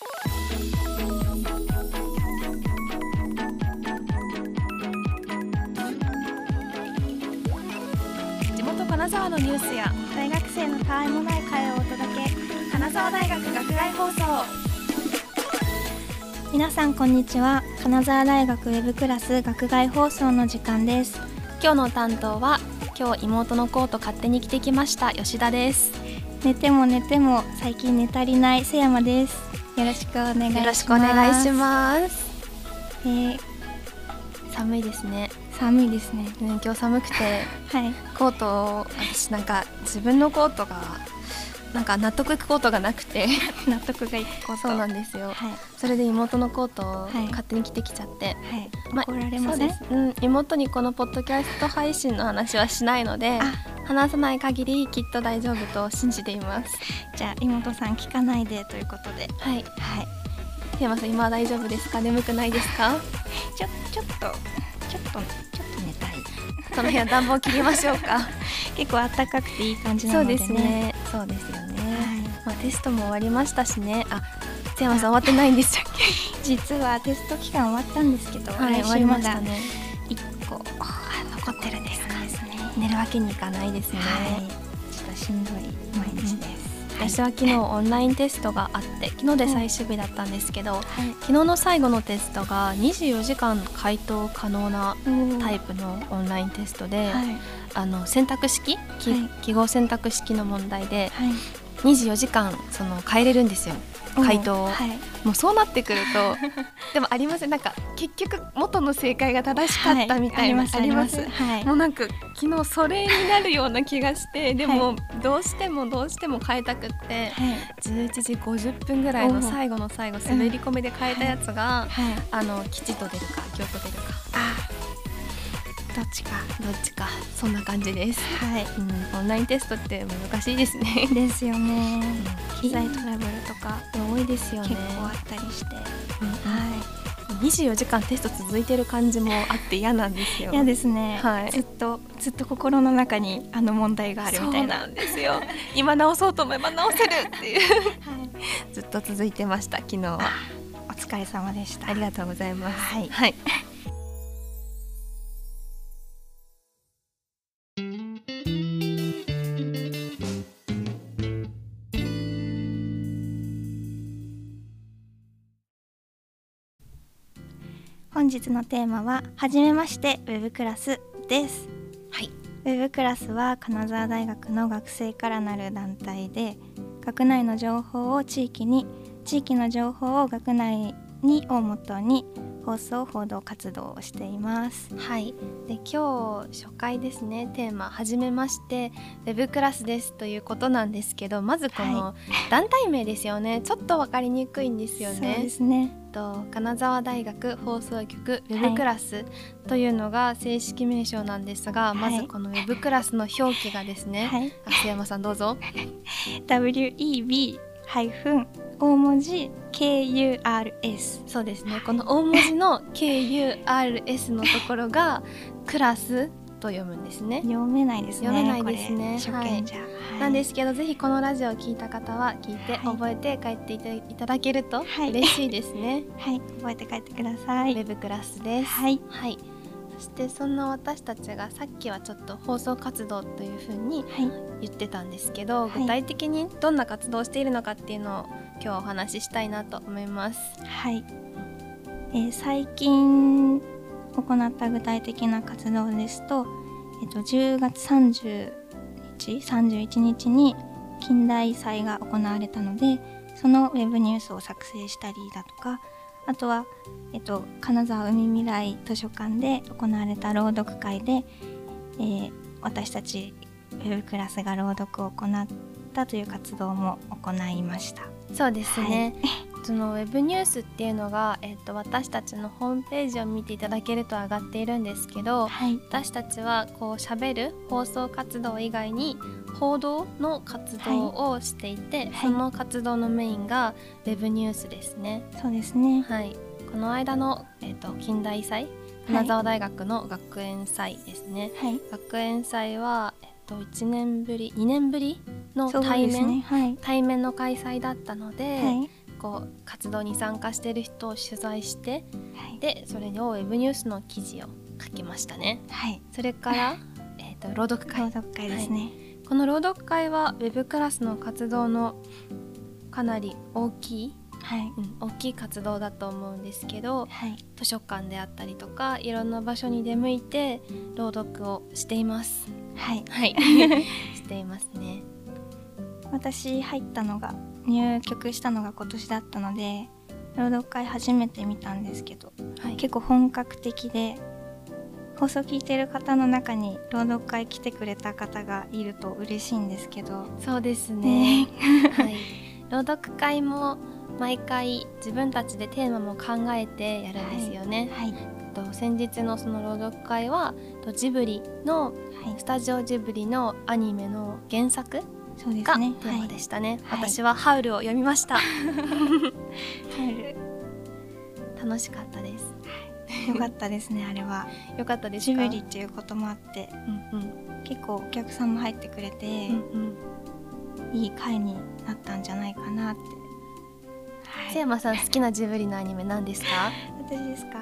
地元金沢のニュースや大学生のたわいもない会をお届け。金沢大学学外放送。皆さんこんにちは。金沢大学ウェブクラス学外放送の時間です。今日の担当は今日妹のコート勝手に着てきました吉田です。寝ても寝ても最近寝足りない瀬山ですよろしくお願いします。よろしくお願いします。えー寒いですね。寒いですね。ね今日寒くて はい。コートを私なんか自分のコートがなんか納得いくコートがなくて。納得がいくことそうなんですよ。はい。それで妹のコートをはい。勝手に着てきちゃって、はい。ま怒られません？そうです、うん、妹にこのポッドキャスト配信の話はしないのであ話さない限りきっと大丈夫と信じています。じゃあ妹さん聞かないでということで。はい。はい。テーマさん今は大丈夫ですか？眠くないですか？ちょちょっとちょっとちょっと寝たい。その部屋暖房切りましょうか。結構暖かくていい感じなそうのでね。ですね。そうですよね、はい。まあ、テストも終わりましたしね。あテーマさん終わってないんでしたっ 実はテスト期間終わったんですけど、けはい来終わりましたねるわけにいかないですね、はい。ちょっとしんどい毎日です、私は昨日オンラインテストがあって昨日で最終日だったんですけど、はい。昨日の最後のテストが24時間回答可能なタイプのオンラインテストで、はい。あの選択式、記号選択式の問題ではい。24時間その変えれるんですよ回答。を、はい。もうそうなってくると でもありませんなんか結局元の正解が正しかったみたいな、はいありますもうなんか昨日それになるような気がして でもどうしてもどうしても変えたくってはい。11時50分ぐらいの最後の最後滑り込みで変えたやつが、はい。あの吉と出るか京と出るか。あどっちかどっちかそんな感じです、はい。うん、オンラインテストって難しいですね。ですよね。うん機材トラブルとか多いですよね。結構あったりして、うんは24時間テスト続いてる感じもあって嫌なんですよ。い嫌ですね、はい。ずっとずっと心の中にあの問題があるみたいな。んですよ。今直そうと思えば直せるっていう。はい。ずっと続いてました昨日は。お疲れ様でした。ありがとうございます。はい。はい、日のテーマははじめましてウェブクラスです。はい。ウェブクラスは金沢大学の学生からなる団体で学内の情報を地域に地域の情報を学内にをもとに放送報道活動をしています。はい、で今日初回ですね。テーマ「はじめましてウェブクラスです」ということなんですけどまずこの団体名ですよね。ちょっと分かりにくいんですよそうねで。すね。と金沢大学放送局ウェブクラスというのが正式名称なんですが、はい。まずこのウェブクラスの表記がですね、はい。山さんどうぞ。WEB ハイフン大文字 KURS そうですね。この大文字の KURS のところが クラスと読むんですね。読めないですね読めないですね。初見じゃ、はい。なんですけどぜひこのラジオを聞いた方は聞いてはい。覚えて帰っていただけるとはい。嬉しいですね。はい。覚えて帰ってください。ウェブクラスです。はい。はい。そしてそんな私たちがさっきはちょっと放送活動というふうにはい。言ってたんですけど、はい。具体的にどんな活動をしているのかっていうのを今日お話ししたいなと思います。はい、えー最近行った具体的な活動ですと、えっと10月30日31日に近代祭が行われたのでそのウェブニュースを作成したりだとかあとは、えっと、金沢海未来図書館で行われた朗読会で、えー私たちウェブクラスが朗読を行ったという活動も行いました。そうですね。そのウェブニュースっていうのが、えっと私たちのホームページを見ていただけると上がっているんですけど、はい、私たちはこう喋る放送活動以外に報道の活動をしていて、はいその活動のメインがウェブニュースですね。そうですね。はい。この間のえっ、と近代祭、金沢大学の学園祭ですね。はい、学園祭はえっ、と1年ぶり、2年ぶりの対面、ね。はい、対面の開催だったので、はい、こう活動に参加してる人を取材してはい。でそれをウェブニュースの記事を書きましたね。はい。それから、えー、と朗読会。朗読会ですね。この朗読会はウェブクラスの活動のかなり大きい、はい。うん、大きい活動だと思うんですけどはい。図書館であったりとかいろんな場所に出向いて朗読をしています。はい。はい。していますね私入ったのが入局したのが今年だったので朗読会初めて見たんですけどはい。結構本格的で放送聞いてる方の中に朗読会来てくれた方がいると嬉しいんですけど。そうですね。ね。はい、朗読会も毎回自分たちでテーマも考えてやるんですよね。はい。と先日のその朗読会はとジブリのはい。スタジオジブリのアニメの原作そうですがテねーマでしたね。はい私はハウルを読みました。はい楽しかったです。よかったですねあれは よかったですジか。ブリっていうこともあってうんうん結構お客さんも入ってくれて、うんうん。いい回になったんじゃないかなって、はい、瀬山さん好きなジブリのアニメ何ですか？私ですか？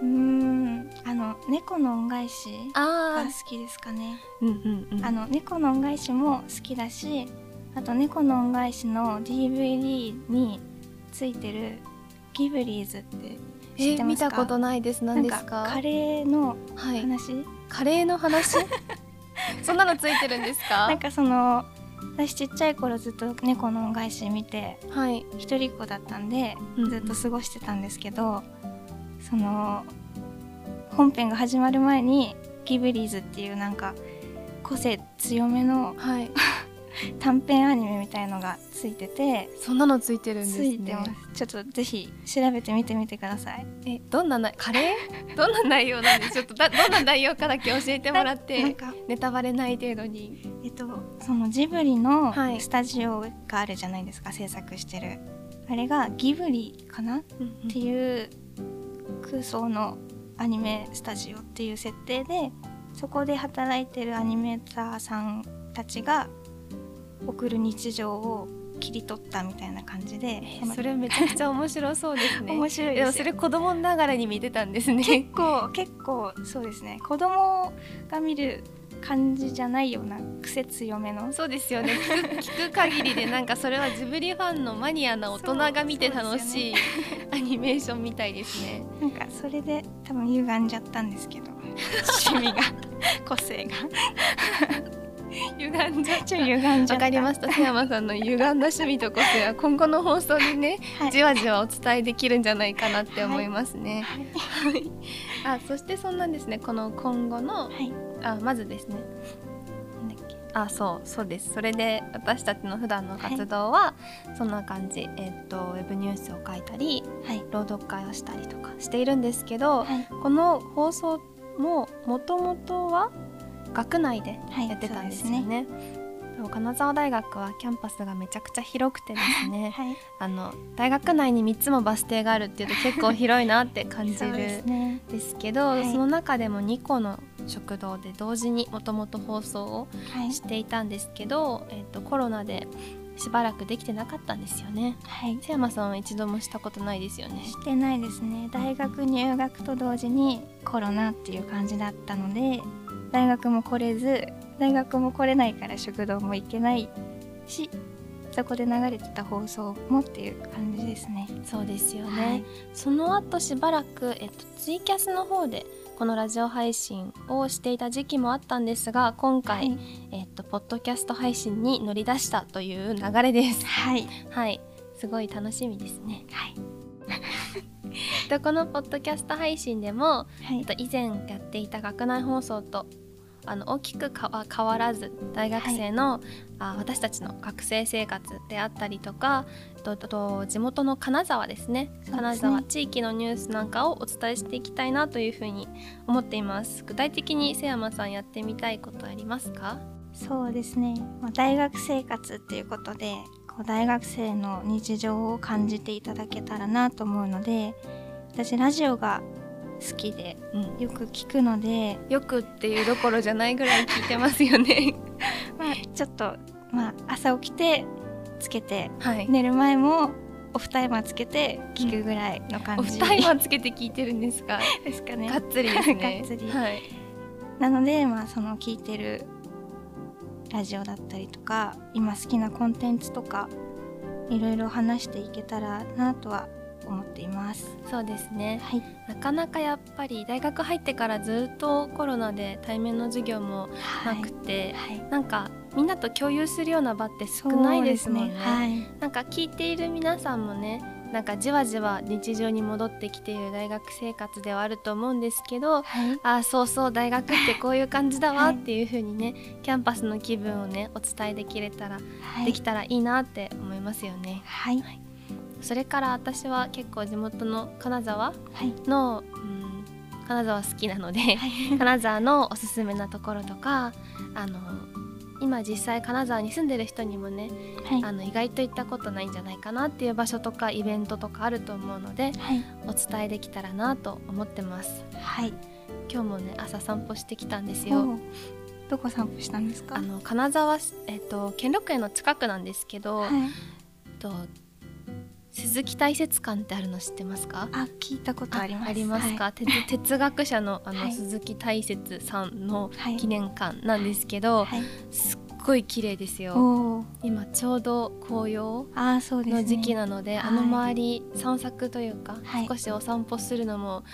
うーんあの猫の恩返しがあ好きですかねうんうんうん。あの猫の恩返しも好きだしあと猫の恩返しの DVD についてるギブリーズって知っえてますか？見たことないです。何ですか？カレーのはい。話、カレーの話？そんなのついてるんですか？なんかその私ちっちゃい頃ずっと猫の恩返し見てはい一人っ子だったんでうんうんずっと過ごしてたんですけど、その本編が始まる前にギブリーズっていうなんか個性強めのはい。短編アニメみたいのがついててそんなのついてるんですね。ついてます。ちょっとぜひ調べてみてみてください。えどんななカレー？どんな内容なんです？ちょっとだどんな内容かだけ教えてもらって かネタバレない程度に。えっとそのジブリのはい。スタジオがあるじゃないですか、制作してる。あれがギブリかな？っていう空想のアニメスタジオっていう設定でそこで働いてるアニメーターさんたちが送る日常を切り取ったみたいな感じで、えそれめちゃくちゃ面白そうですね。面白いですよそれ子供ながらに見てたんですね。結構結構そうですね。子供が見る感じじゃないような癖強めの。そうですよね。聞く 聞く限りでなんかそれはジブリファンのマニアな大人が見て楽しい。アニメーションみたいですね。なんかそれで多分歪んじゃったんですけど。趣味が。個性が。歪んじゃっと歪んじゃった。わかりました。瀬山さんの歪んだ趣味と個性は今後の放送でねはい。じわじわお伝えできるんじゃないかなって思いますね。はい。あそしてそんなんですねこの今後のはい。あまずですねあそうそうです。それで私たちの普段の活動はそんな感じ、えっとウェブニュースを書いたりはい。朗読会をしたりとかしているんですけど、はい。この放送ももともとは学内ではいやってたんですよね。そう金沢大学はキャンパスがめちゃくちゃ広くてですね はい。あの大学内に3つもバス停があるっていうと結構広いなって感じ そうでるすね。ですけどはい。その中でも2個の食堂で同時にもともと放送をはいしていたんですけど、えっとコロナでしばらくできてなかったんですよね。はい瀬山さんは一度もしたことないですよね。してないですね大学入学と同時にコロナっていう感じだったので大学も来れず大学も来れないから食堂も行けないしそこで流れてた放送もっていう感じですね。そうですよね、はいその後しばらく、えっと、ツイキャスの方でこのラジオ配信をしていた時期もあったんですが今回、はい、えっと、ポッドキャスト配信に乗り出したという流れです。はい、はい、すごい楽しみですね。はい、でこのポッドキャスト配信でも、はい。えっと、以前やっていた学内放送とあの大きく変わらず大学生の、あ私たちの学生生活であったりとかとと地元の金沢ですね。そうですね。金沢地域のニュースなんかをお伝えしていきたいなというふうに思っています。具体的に瀬山さんやってみたいことありますか？そうですね、まあ、大学生活っていうことでこう大学生の日常を感じていただけたらなと思うので私ラジオが好きで。うん、よく聞くので、よくっていうどころじゃないぐらい聞いてますよね。まあ、ちょっと、まあ、朝起きてつけてはい、寝る前もオフタイマーつけて聞くぐらいの感じ、オフタイマーつけて聞いてるんですか？ですかね。がっつりですね。がっつり。はい。なのでまあその聞いてるラジオだったりとか今好きなコンテンツとかいろいろ話していけたらなとは思っています。そうですね。はい。なかなかやっぱり大学入ってからずっとコロナで対面の授業もなくて、はい。なんかみんなと共有するような場って少ないですもんね。そうはい。なんか聞いている皆さんもねなんかじわじわ日常に戻ってきている大学生活ではあると思うんですけどはい。ああそうそう大学ってこういう感じだわはい。っていう風にねキャンパスの気分をねお伝えできれたら、はい。できたらいいなって思いますよね。はいそれから私は結構地元の金沢はい。の、うん、金沢好きなのではい。金沢のおすすめなところとかあの今実際金沢に住んでる人にもねはい。あの意外と行ったことないんじゃないかなっていう場所とかイベントとかあると思うのではい。お伝えできたらなと思ってます。はい。今日もね朝散歩してきたんですよ。おどこ散歩したんですか？あの金沢市えっと兼六園の近くなんですけど、はい。えっと鈴木大雪館ってあるの知ってますか？あ聞いたことあります。ありますか、は哲哲学者のあの、はい。鈴木大雪さんのはい記念館なんですけど、はい。すっごい綺麗ですよ。今ちょうど紅葉の時期なので、はい。あの周り散策というか、はい。少しお散歩するのも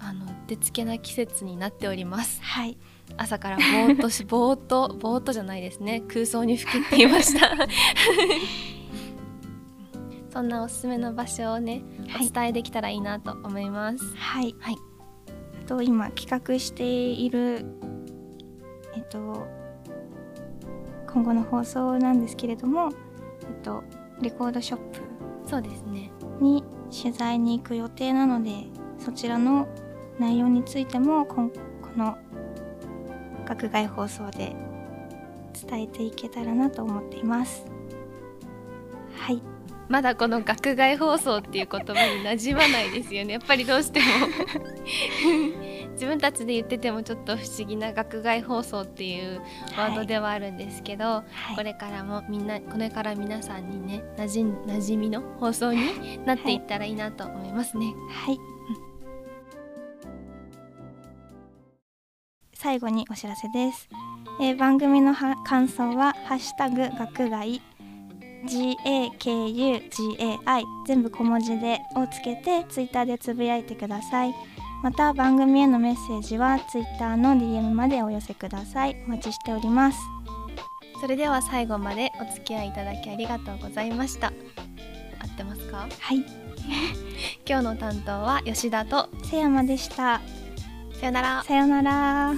あの出つけな季節になっております。はい。朝からぼーっとしぼーっとぼーっとじゃないですね。空想にふけていました そんなおすすめの場所をねはい。お伝えできたらいいなと思います。はい。はい。あと今企画しているえっと今後の放送なんですけれどもえっとレコードショップそうですね。に取材に行く予定なのでそちらの内容についてもこの学外放送で伝えていけたらなと思っています。はいまだこの学外放送っていう言葉に馴染まないですよね。やっぱりどうしても。自分たちで言っててもちょっと不思議な学外放送っていうワードではあるんですけど、はい。これからもみんなこれから皆さんにねなじん馴染みの放送になっていったらいいなと思いますね。はい、最後にお知らせです、えー番組のは感想は「ハッシュタグ学外」GAKUGAI 全部小文字でをつけてツイッターでつぶやいてください。また番組へのメッセージはツイッターの DM までお寄せください。お待ちしております。それでは最後までお付き合いいただきありがとうございました。合ってますか？はい。今日の担当は吉田と瀬山でした。さよなら。さようなら